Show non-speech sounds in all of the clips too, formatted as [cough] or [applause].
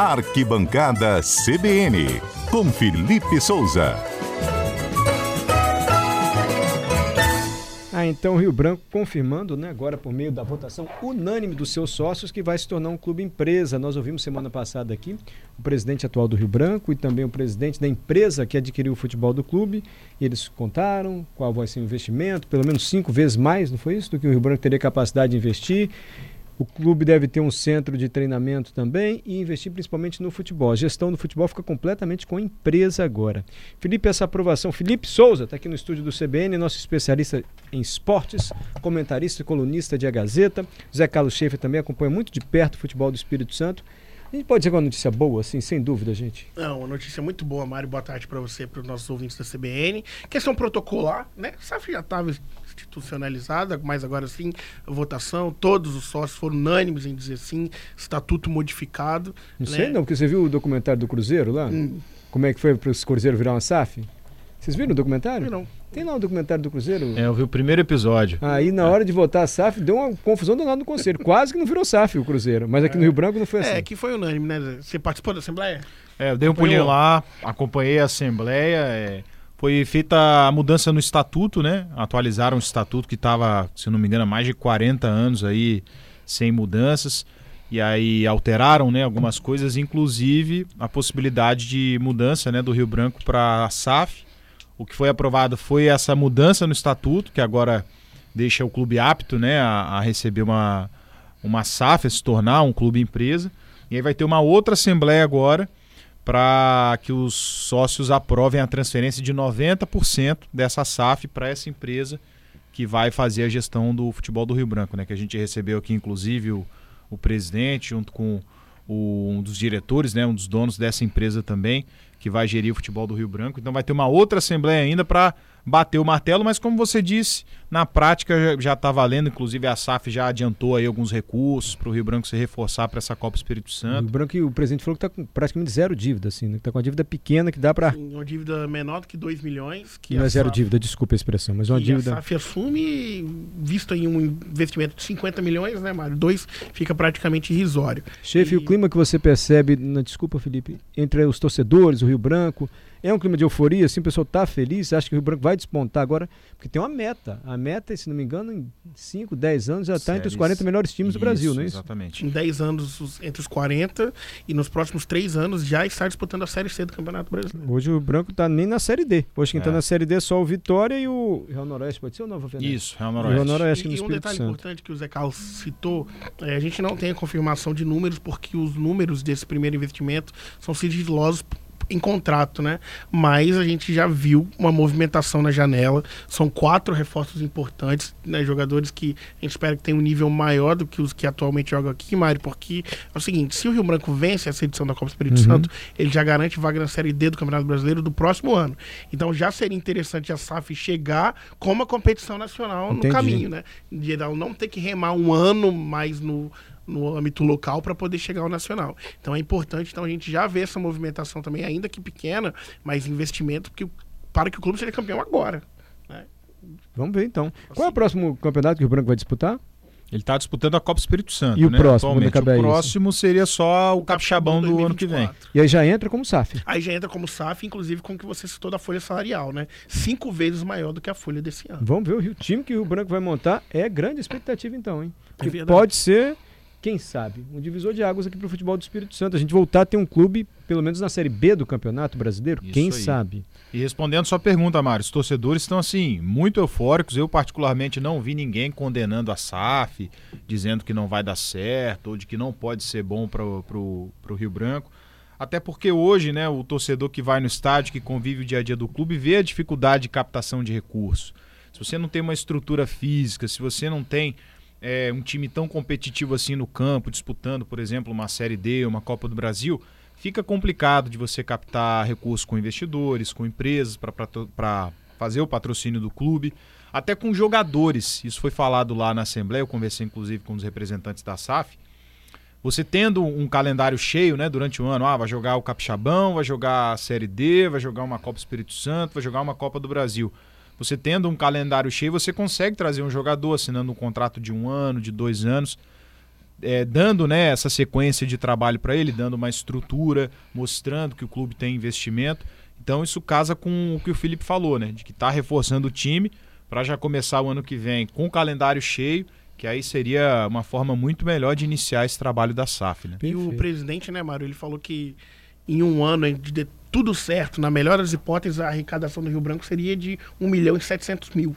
Arquibancada CBN, com Felipe Souza. Ah, então Rio Branco confirmando, né, agora por meio da votação unânime dos seus sócios, que vai se tornar um clube empresa. Nós ouvimos semana passada aqui o presidente atual do Rio Branco e também o presidente da empresa que adquiriu o futebol do clube. E eles contaram qual vai ser o investimento, pelo menos cinco vezes mais, não foi isso? Do que o Rio Branco teria capacidade de investir. O clube deve ter um centro de treinamento também e investir principalmente no futebol. A gestão do futebol fica completamente com a empresa agora. Felipe, essa aprovação. Felipe Souza está aqui no estúdio do CBN, nosso especialista em esportes, comentarista e colunista de A Gazeta. Zé Carlos Schaefer também acompanha muito de perto o futebol do Espírito Santo. A gente pode dizer uma notícia boa, assim, sem dúvida, gente? Não, uma notícia muito boa, Mário. Boa tarde para você, para os nossos ouvintes da CBN. Questão protocolar, né? O SAF já estava institucionalizada, mas agora sim, votação, todos os sócios foram unânimes em dizer sim, estatuto modificado. Não né? sei não, porque você viu o documentário do Cruzeiro lá? Hum. Como é que foi para os Cruzeiro virar uma SAF? Vocês viram o documentário? Não. Tem lá o documentário do Cruzeiro? É, eu vi o primeiro episódio. Aí na hora de votar a SAF, deu uma confusão danada no conselho. [laughs] Quase que não virou SAF o Cruzeiro. Mas aqui no Rio Branco não foi assim. É, que foi unânime, né? Você participou da Assembleia? É, eu dei um pulinho lá, acompanhei a Assembleia. é, foi feita a mudança no estatuto, né? Atualizaram o estatuto que estava, se não me engano, há mais de 40 anos aí sem mudanças. E aí alteraram né, algumas coisas, inclusive a possibilidade de mudança né, do Rio Branco para a SAF. O que foi aprovado foi essa mudança no estatuto, que agora deixa o clube apto né, a, a receber uma, uma SAF, a se tornar um clube empresa. E aí vai ter uma outra assembleia agora para que os sócios aprovem a transferência de 90% dessa SAF para essa empresa que vai fazer a gestão do futebol do Rio Branco, né? Que a gente recebeu aqui, inclusive, o, o presidente, junto com o- um dos diretores, né? Um dos donos dessa empresa também, que vai gerir o futebol do Rio Branco. Então vai ter uma outra assembleia ainda para bater o martelo, mas como você disse, na prática já está valendo, inclusive a SAF já adiantou aí alguns recursos para o Rio Branco se reforçar para essa Copa Espírito O Santo. Rio Branco, e o presidente falou que está com praticamente zero dívida, assim, né? Está com uma dívida pequena que dá para. Uma dívida menor do que 2 milhões. Que Não é zero SAF dívida, desculpa a expressão, mas uma que dívida. a SAF assume, visto aí um investimento de 50 milhões, né, Mário? Dois fica praticamente irrisório. Chefe, e o clima que você percebe, na, desculpa, Felipe, entre os torcedores, o Rio Branco, é um clima de euforia, assim, o pessoal está feliz, acha que o Rio Branco vai despontar agora, porque tem uma meta. A meta, se não me engano, em 5, 10 anos já está entre os Séries. 40 melhores times do Brasil, Isso, não é isso? Exatamente. Em 10 anos, os- entre os 40, e nos próximos 3 anos já está disputando a Série C do Campeonato Brasileiro. Hoje o Rio Branco está nem na Série D. Hoje quem está É. na Série D é só o Vitória e o Real Noroeste, pode ser ou Nova Venécia? Isso, Real O Noroeste. Real Noroeste E, e um Espírito detalhe Santo. importante que o Zé Carlos citou, é, a gente não tem a confirmação de números, porque os números desse primeiro investimento são sigilosos em contrato, né? Mas a gente já viu uma movimentação na janela. São quatro reforços importantes, né? Jogadores que a gente espera que tenham um nível maior do que os que atualmente jogam aqui, Mário, porque é o seguinte, se o Rio Branco vence essa edição da Copa Espírito Uhum. Santo, ele já garante vaga na Série D do Campeonato Brasileiro do próximo ano. Então já seria interessante a SAF chegar com uma competição nacional Entendi. no caminho, né? De não ter que remar um ano mais no, no âmbito local para poder chegar ao nacional. Então é importante então a gente já ver essa movimentação também, ainda que pequena, mas investimento que, o- para que o clube seja campeão agora. Vamos ver então. Qual é o Assim. próximo campeonato que o Rio Branco vai disputar? Ele está disputando a Copa Espírito Santo. E o né, próximo, O próximo seria só o Capixabão do ano que vem. 2024. E aí já entra como SAF. Aí já entra como SAF, inclusive com o que você citou da folha salarial, né? Cinco vezes maior do que a folha desse ano. Vamos ver o time que o Rio Branco vai montar. É grande expectativa então, hein? É pode ser, quem sabe, um divisor de águas aqui para o futebol do Espírito Santo. A gente voltar a ter um clube, pelo menos na Série B do Campeonato Brasileiro, Isso quem aí. sabe? E respondendo sua pergunta, Mário, os torcedores estão assim, muito eufóricos. Eu, particularmente, não vi ninguém condenando a SAF, dizendo que não vai dar certo, ou de que não pode ser bom para o Rio Branco. Até porque hoje, né, o torcedor que vai no estádio, que convive o dia a dia do clube, vê a dificuldade de captação de recursos. Se você não tem uma estrutura física, se você não tem é, um time tão competitivo assim no campo, disputando, por exemplo, uma Série D, uma Copa do Brasil, fica complicado de você captar recursos com investidores, com empresas para fazer o patrocínio do clube, até com jogadores. Isso foi falado lá na Assembleia, eu conversei inclusive com os representantes da SAF. Você tendo um calendário cheio, né, durante o ano, ah, vai jogar o Capixabão, vai jogar a Série D, vai jogar uma Copa Espírito Santo, vai jogar uma Copa do Brasil. Você tendo um calendário cheio, você consegue trazer um jogador assinando um contrato de um ano, de dois anos. é, dando né, essa sequência de trabalho para ele, dando uma estrutura, mostrando que o clube tem investimento. Então isso casa com o que o Felipe falou, né? De que está reforçando o time para já começar o ano que vem com o calendário cheio, que aí seria uma forma muito melhor de iniciar esse trabalho da SAF. Né? E o presidente, né, Mário, ele falou que em um ano de tudo certo, na melhor das hipóteses, a arrecadação do Rio Branco seria de 1 milhão e 700 mil.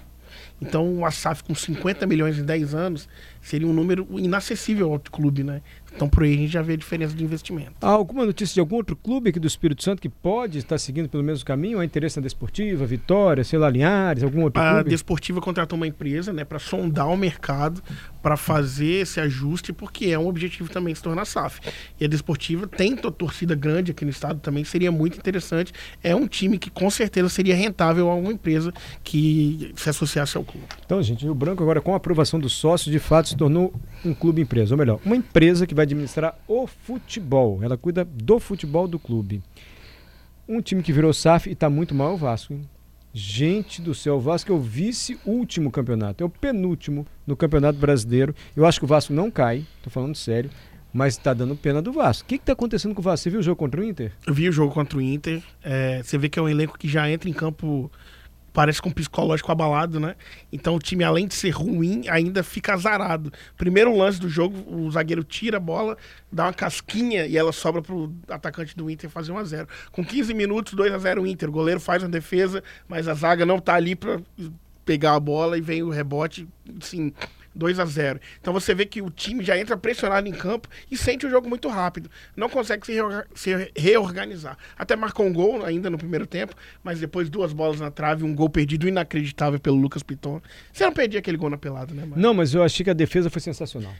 Então, a SAF com 50 milhões em 10 anos seria um número inacessível ao clube, né? Então, por aí a gente já vê a diferença de investimento. Há alguma notícia de algum outro clube aqui do Espírito Santo que pode estar seguindo pelo mesmo caminho? Há interesse na Desportiva, Vitória, sei lá, Linhares, algum outro a clube? A Desportiva contratou uma empresa, né, para sondar o mercado, para fazer esse ajuste, porque é um objetivo também se tornar SAF. E a Desportiva tem torcida grande aqui no estado também, seria muito interessante. É um time que com certeza seria rentável a uma empresa que se associasse ao clube. Então, gente, o Branco agora com a aprovação dos sócios, de fato se tornou um clube empresa, ou melhor, uma empresa que vai administrar o futebol. Ela cuida do futebol do clube. Um time que virou SAF e está muito mal é o Vasco. Hein? Gente do céu, o Vasco é o vice-último campeonato, é o penúltimo no Campeonato Brasileiro. Eu acho que o Vasco não cai, estou falando sério, mas está dando pena do Vasco. O que está acontecendo com o Vasco? Você viu o jogo contra o Inter? Eu vi o jogo contra o Inter. É, você vê que é um elenco que já entra em campo parece com um psicológico abalado, né? Então o time, além de ser ruim, ainda fica azarado. Primeiro lance do jogo, o zagueiro tira a bola, dá uma casquinha e ela sobra pro atacante do Inter fazer 1 a 0 Com 15 minutos, 2 a 0 o Inter. O goleiro faz uma defesa, mas a zaga não tá ali para pegar a bola e vem o rebote, sim 2 a 0 Então você vê que o time já entra pressionado em campo e sente o jogo muito rápido. Não consegue se, reorga se reorganizar. Até marcou um gol ainda no primeiro tempo, mas depois duas bolas na trave, um gol perdido inacreditável pelo Lucas Piton. Você não perdia aquele gol na pelada, né, mano? Não, mas eu achei que a defesa foi sensacional.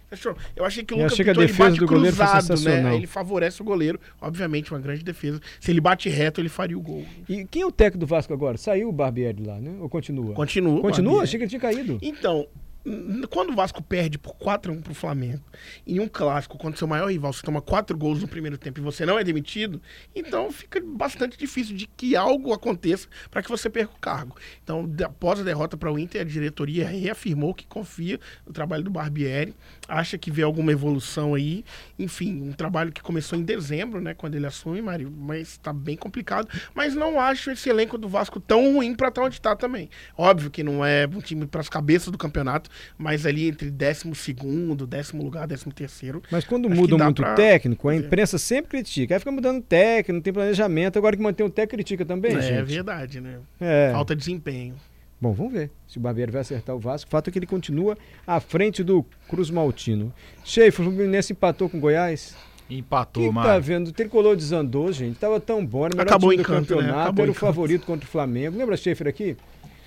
Eu achei que o Lucas Piton ele bate cruzado, né? Ele favorece o goleiro. Obviamente, uma grande defesa. Se ele bate reto, ele faria o gol. E quem é o técnico do Vasco agora? Saiu o Barbieri lá, né? Ou continua? Continua. Continua? Achei que ele tinha caído. Então, quando o Vasco perde por 4 a 1 pro Flamengo, em um clássico, quando seu maior rival você toma quatro gols no primeiro tempo e você não é demitido, então fica bastante difícil de que algo aconteça para que você perca o cargo. Então, após a derrota para o Inter, a diretoria reafirmou que confia no trabalho do Barbieri, acha que vê alguma evolução aí. Enfim, um trabalho que começou em dezembro, né, quando ele assume, Mário, mas está bem complicado. Mas não acho esse elenco do Vasco tão ruim para estar onde está também. Óbvio que não é um time para as cabeças do campeonato, mas ali entre décimo segundo, décimo lugar, décimo terceiro. Mas quando muda muito pra... técnico, a imprensa sempre critica. Aí fica mudando técnico, não tem planejamento, agora que mantém o técnico critica também, é, gente. É verdade, né? É. Falta de desempenho. Bom, vamos ver se o Barbieri vai acertar o Vasco. O fato é que ele continua à frente do Cruz Maltino. Cheio, o Fluminense empatou com o Goiás. Empatou, mano. tá vendo? O tricolor desandou, gente. Tava tão bom. Era o melhor Acabou time do campeonato. Né? Era o favorito contra o Flamengo. Lembra Schaefer aqui?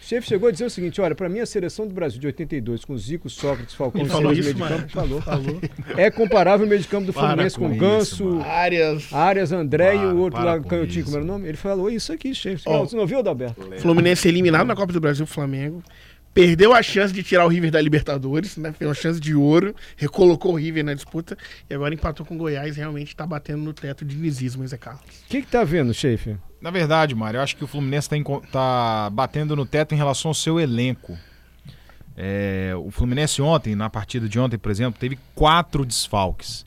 Chefe chegou a dizer o seguinte: olha, para mim a seleção do Brasil de 82, com Zico, Sócrates, Falcão, Ele falou isso, meio de campo, falou, falou. É comparável o meio de campo do Fluminense com, com Ganso, Arias, Arias André para, e o outro lá, Canhotinho, como era o nome? Ele falou isso aqui, chefe. Oh, Você não ouviu, Adalberto? Fluminense eliminado na Copa do Brasil, Flamengo. Perdeu a chance de tirar o River da Libertadores, né? Foi uma chance de ouro, recolocou o River na disputa e agora empatou com o Goiás. Realmente está batendo no teto de dinizismo, Zé Carlos. O que, que tá vendo, chefe? Na verdade, Mário, eu acho que o Fluminense está tá batendo no teto em relação ao seu elenco. É, o Fluminense ontem, na partida de ontem, por exemplo, teve quatro desfalques.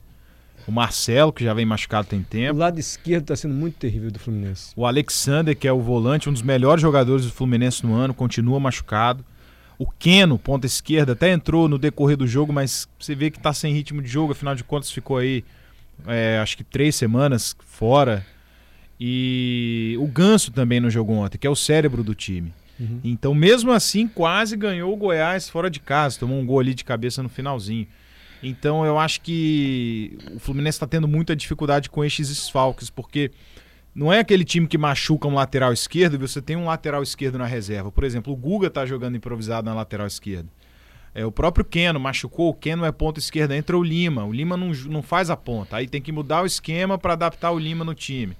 O Marcelo, que já vem machucado tem tempo. O lado esquerdo está sendo muito terrível do Fluminense. O Alexander, que é o volante, um dos melhores jogadores do Fluminense no ano, continua machucado. O Keno, ponta esquerda, até entrou no decorrer do jogo, mas você vê que está sem ritmo de jogo, afinal de contas ficou aí, é, acho que três semanas fora. E o Ganso também não jogou ontem, que é o cérebro do time. Uhum. Então, mesmo assim, quase ganhou o Goiás fora de casa, tomou um gol ali de cabeça no finalzinho. Então, eu acho que o Fluminense está tendo muita dificuldade com esses desfalques, porque não é aquele time que machuca um lateral esquerdo e você tem um lateral esquerdo na reserva. Por exemplo, o Guga está jogando improvisado na lateral esquerda. É, o próprio Keno machucou, o Keno é ponta esquerda, entra o Lima. O Lima não, não faz a ponta. Aí tem que mudar o esquema para adaptar o Lima no time.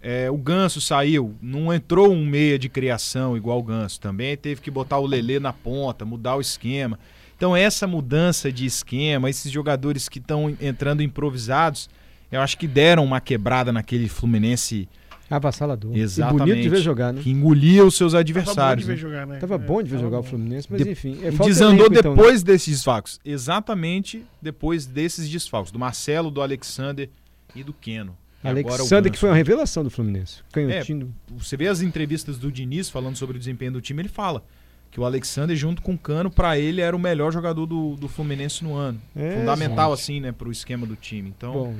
É, o Ganso saiu, não entrou um meia de criação igual o Ganso. Também teve que botar o Lelê na ponta, mudar o esquema. Então, essa mudança de esquema, esses jogadores que estão entrando improvisados, eu acho que deram uma quebrada naquele Fluminense Avassalador. Exatamente. E bonito de ver jogar, né? Que engolia os seus Tava bom adversários. de ver né? jogar, né? Tava É, bom de ver tava jogar o. Fluminense, mas De- enfim. É E desandou elenco, então, né? depois desses desfalques. Exatamente depois desses desfalques. Do Marcelo, do Alexander e do Keno. E o Alexander, que foi uma revelação do Fluminense. Canhotinho. Você vê as entrevistas do Diniz falando sobre o desempenho do time, ele fala que o Alexander, junto com o Cano, pra ele era o melhor jogador do, do Fluminense no ano. É, Fundamental, assim, né, pro esquema do time. Então, Bom,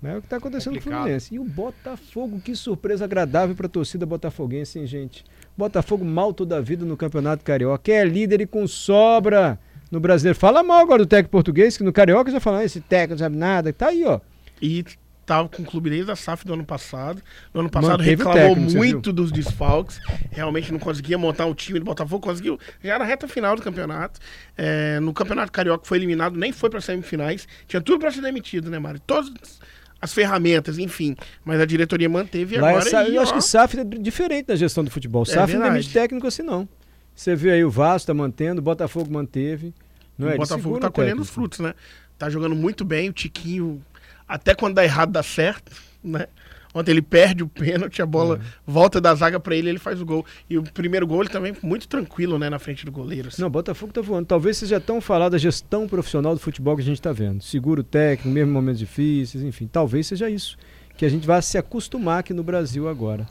mas é o que está acontecendo no. Fluminense. E o Botafogo, que surpresa agradável para a torcida botafoguense, hein, gente? Botafogo mal toda a vida no Campeonato Carioca. É líder e com sobra no brasileiro. Fala mal agora do técnico português, que no Carioca já falou, esse técnico não sabe nada. Tá aí, ó. E tava com o clube desde a SAF do ano passado. No ano passado Manteve reclamou técnico, muito dos desfalques. Realmente não conseguia montar um time do Botafogo. Conseguiu já na reta final do campeonato. É, no Campeonato Carioca foi eliminado, nem foi para semifinais. Tinha tudo para ser demitido, né, Mário? Todas as ferramentas, enfim. Mas a diretoria manteve e Lá é agora. sa- aí, eu acho ó, que SAF é diferente na gestão do futebol. SAF não demite técnico assim, não. Você vê aí o Vasco tá mantendo, o Botafogo manteve. Não é? o Ele Botafogo tá o colhendo os frutos, né? Tá jogando muito bem, o Tiquinho, até quando dá errado, dá certo, né? Ontem ele perde o pênalti, a bola É. volta da zaga pra ele, ele faz o gol. E o primeiro gol ele também muito tranquilo, né, na frente do goleiro. assim. Não, o Botafogo tá voando. Talvez seja tão falado da gestão profissional do futebol que a gente está vendo. Segura o técnico, mesmo em momentos difíceis, enfim. Talvez seja isso. Que a gente vai se acostumar aqui no Brasil agora.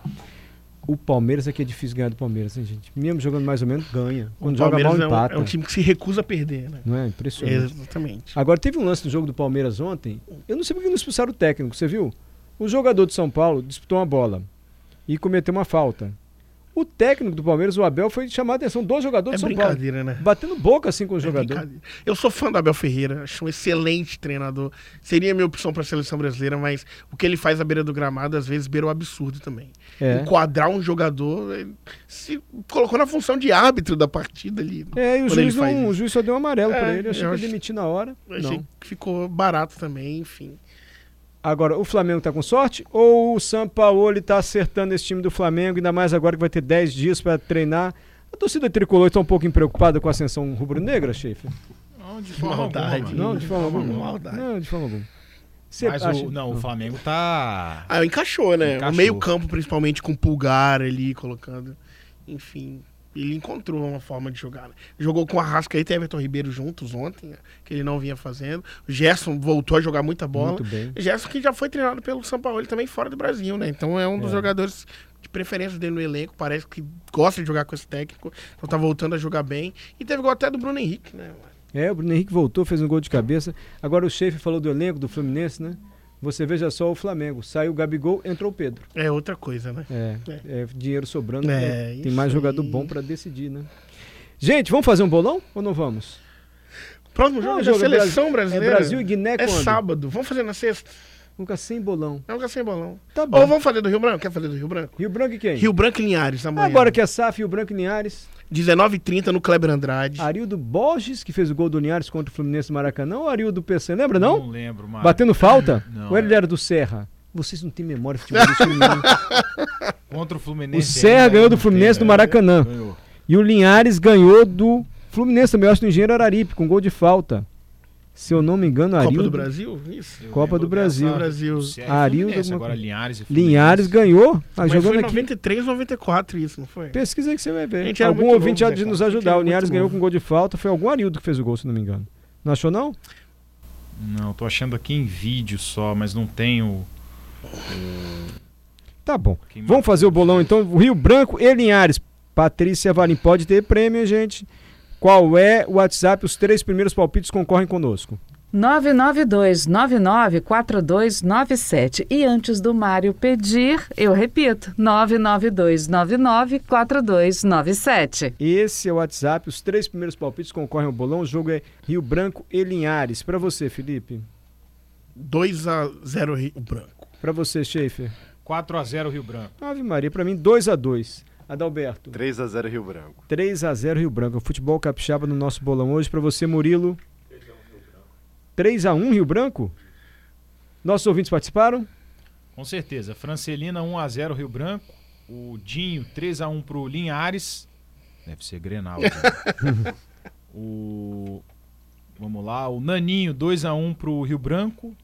O Palmeiras aqui é difícil ganhar do Palmeiras, hein, gente? Mesmo jogando mais ou menos, ganha. Quando o joga mal, Palmeiras é um- empata. é, um, time que se recusa a perder, né? Não é? Impressionante. Exatamente. Agora, teve um lance no jogo do Palmeiras ontem. Eu não sei por que não expulsaram o técnico, você viu? O jogador de São Paulo disputou uma bola e cometeu uma falta. O técnico do Palmeiras, o Abel, foi chamar a atenção do jogador É de São Paulo. brincadeira, né? Batendo boca assim com o É jogador. Eu sou fã do Abel Ferreira, acho um excelente treinador. Seria minha opção para a seleção brasileira, mas o que ele faz à beira do gramado, às vezes, beira o absurdo também. É. Enquadrar um jogador, ele se colocou na função de árbitro da partida ali. É, e o juiz, não, o juiz só deu um amarelo É, pra ele. Achei que ia demitir na hora. Achei Não. que ficou barato também, enfim. Agora, o Flamengo tá com sorte ou o São Paulo tá acertando esse time do Flamengo, ainda mais agora que vai ter 10 dias pra treinar? A torcida tricolor está um pouco preocupada com a ascensão rubro-negra, Schaefer? Não, de forma maldade. alguma, Não, de forma de forma alguma. maldade. Não, de forma alguma. Você Mas acha- o, não, o Flamengo tá. Ah, encaixou, né? Encaixou. O meio-campo, principalmente com o pulgar ali, colocando. Enfim, ele encontrou uma forma de jogar. né? Jogou com a Rasca e Everton Ribeiro juntos ontem, né? que ele não vinha fazendo. O Gerson voltou a jogar muita bola. Muito bem. O Gerson que já foi treinado pelo São Paulo também fora do Brasil, né? Então é um dos É. jogadores de preferência dele no elenco. Parece que gosta de jogar com esse técnico. Então tá voltando a jogar bem. E teve gol até do Bruno Henrique, né? É, o Bruno Henrique voltou, fez um gol de cabeça. Agora o Schaefer falou do elenco do Fluminense, né? Você veja só o Flamengo. Saiu o Gabigol, entrou o Pedro. É outra coisa, né? É, é dinheiro sobrando. É, né? Tem isso mais jogador aí. bom pra decidir, né? Gente, vamos fazer um bolão ou não vamos? Próximo jogo Não, é da jogo é seleção Brasil- brasileira. É Brasil e Guiné É quando? sábado. Vamos fazer na sexta? Nunca sem bolão. Vamos ficar sem bolão. Tá bom. Ou vamos fazer do Rio Branco? Quer fazer do Rio Branco? Rio Branco e quem? Rio Branco e Linhares, amanhã. Agora que é SAF, Rio Branco e Linhares. 19h30 no Kleber Andrade. Arildo Borges, que fez o gol do Linhares contra o Fluminense no Maracanã, ou Arildo PC? Lembra, não? Não lembro, mano. Batendo falta? [laughs] Não. Ou ele era do Serra? Vocês não têm memória futebolística [laughs] nenhuma. Contra o O Fluminense. Serra ainda ganhou do Fluminense tem, no né? Maracanã. Ganhou. E o Linhares ganhou do Fluminense também, eu acho, do Engenheiro Araripe, com gol de falta. Se eu não me engano, Copa Arildo... do Brasil? Isso. Eu Copa do Brasil. Brasil. Arildo Fluminense, alguma Agora. Linhares e. Linhares ganhou, ah, Mas jogando foi em aqui. 93, 94 isso, não foi? Pesquisa aí que você vai A ver. Algum ouvinte novo, há de Zé nos ajudar. O Linhares ganhou novo. com gol de falta. Foi algum Arildo que fez o gol, se não me engano. Não achou, não? Não, tô achando aqui em vídeo só, mas não tenho. Tá bom. Vamos fazer o bolão então. Rio Branco e Linhares. Patrícia Valim pode ter prêmio, gente. Qual é o WhatsApp? Os três primeiros palpites concorrem conosco. 992994297. E antes do Mário pedir, eu repito, 992994297. Esse é o WhatsApp. Os três primeiros palpites concorrem ao bolão. O jogo é Rio Branco e Linhares. Pra você, Felipe. 2x0 Rio Branco. Pra você, Schaefer. 4x0 Rio Branco. Ave Maria. Pra mim, 2 a 2 Adalberto. 3 a 0 Rio Branco. 3 a 0 Rio Branco. O futebol capixaba no nosso bolão hoje. Pra você, Murilo. 3 a 1 Rio Branco? Nossos ouvintes participaram? Com certeza. Francelina 1x0 Rio Branco. O Dinho 3x1 pro Linhares. Deve ser Grenal. né? [laughs] o. Vamos lá. O Naninho 2x1 pro Rio Branco.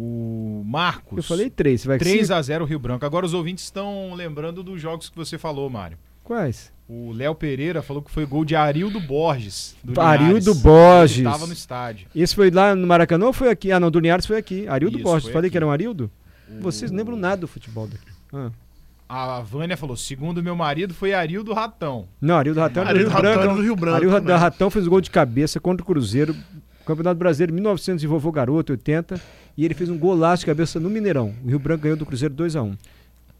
O Marcos. Eu falei três. Você vai 3 a 0 Rio Branco. Agora os ouvintes estão lembrando dos jogos que você falou, Mário. Quais? O Léo Pereira falou que foi gol de Arildo Borges. Do Arildo Linhares. Borges. Estava no estádio. Esse foi lá no Maracanã ou foi aqui? Ah, não, do Linhares foi aqui. Arildo Isso, Borges. Falei aqui. que era um Arildo? O- Vocês não lembram nada do futebol daqui. Ah. A Vânia falou: segundo meu marido, foi Arildo Ratão. Não, Arildo Ratão era do Arildo Rio Ratão Branco. era do Rio Branco, Arildo né? Ratão fez o gol de cabeça contra o Cruzeiro. Campeonato Brasileiro 1900 de vovô garoto, 80. E ele fez um golaço de cabeça no Mineirão. O Rio Branco ganhou do Cruzeiro 2x1.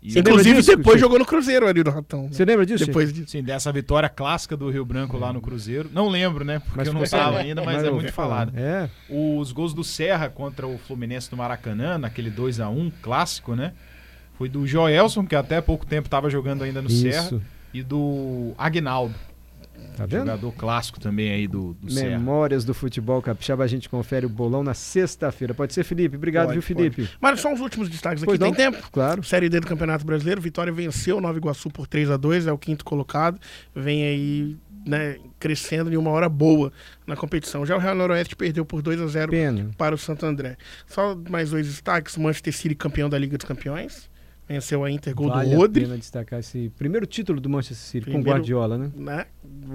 E, Você lembra Inclusive, disso, depois Chico? jogou no Cruzeiro ali do Ratão. né? Você lembra disso? Depois disso. Sim, dessa vitória clássica do Rio Branco lá no Cruzeiro. Não lembro, né? Porque eu não estava ainda, mas, é eu muito ouvi falado. falar. É. Os gols do Serra contra o Fluminense do Maracanã, naquele 2 a 1 clássico, né? Foi do Joelson, que até pouco tempo estava jogando ainda no Serra, Isso. e do Agnaldo, Tá vendo? jogador clássico também aí do, do Serra. Memórias do futebol capixaba. A gente confere o bolão na sexta-feira. Pode ser, Felipe? Obrigado, Pode, viu, Felipe? Mas só os últimos destaques aqui. Pois Tem não? tempo? Claro. Série D do Campeonato Brasileiro, Vitória venceu o Nova Iguaçu por 3 a 2 é o quinto colocado. Vem aí né, crescendo em uma hora boa na competição. Já o Real Noroeste perdeu por 2 a 0 Pena. para o Santo André. Só mais dois destaques: Manchester City campeão da Liga dos Campeões. Venceu a Inter, gol vale do a Rodri. pena destacar esse primeiro título do Manchester City com Primeiro- Guardiola, né? Né?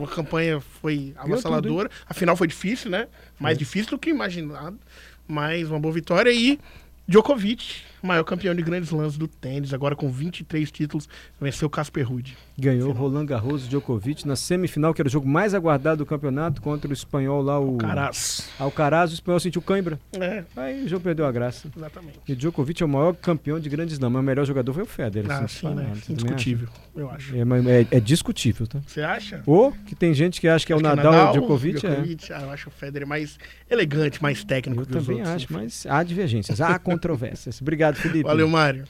A campanha foi avassaladora. A final foi difícil, né? Mais difícil do que imaginado. Mas uma boa vitória. E Djokovic, maior campeão de grandes lãs do tênis, agora com 23 títulos, venceu Casper Ruud. Ganhou Roland Garros Djokovic na semifinal, que era o jogo mais aguardado do campeonato, contra o espanhol lá, o Caras. Alcaraz. O espanhol sentiu cãibra. É, Aí o jogo perdeu a graça. exatamente. E o Djokovic é o maior campeão de grandes lãs, mas o melhor jogador foi o Federer. Ah, assim, sim, né? também Indiscutível, eu acho. É, é- é discutível, tá? Você acha? Ou que tem gente que acha que é o Acho Nadal, e o Djokovic, é. Ah, eu acho o Federer mais elegante, mais técnico Eu que os também outros, acho, enfim. mas há divergências, há controvérsias. Obrigado, Felipe. Valeu, Mário.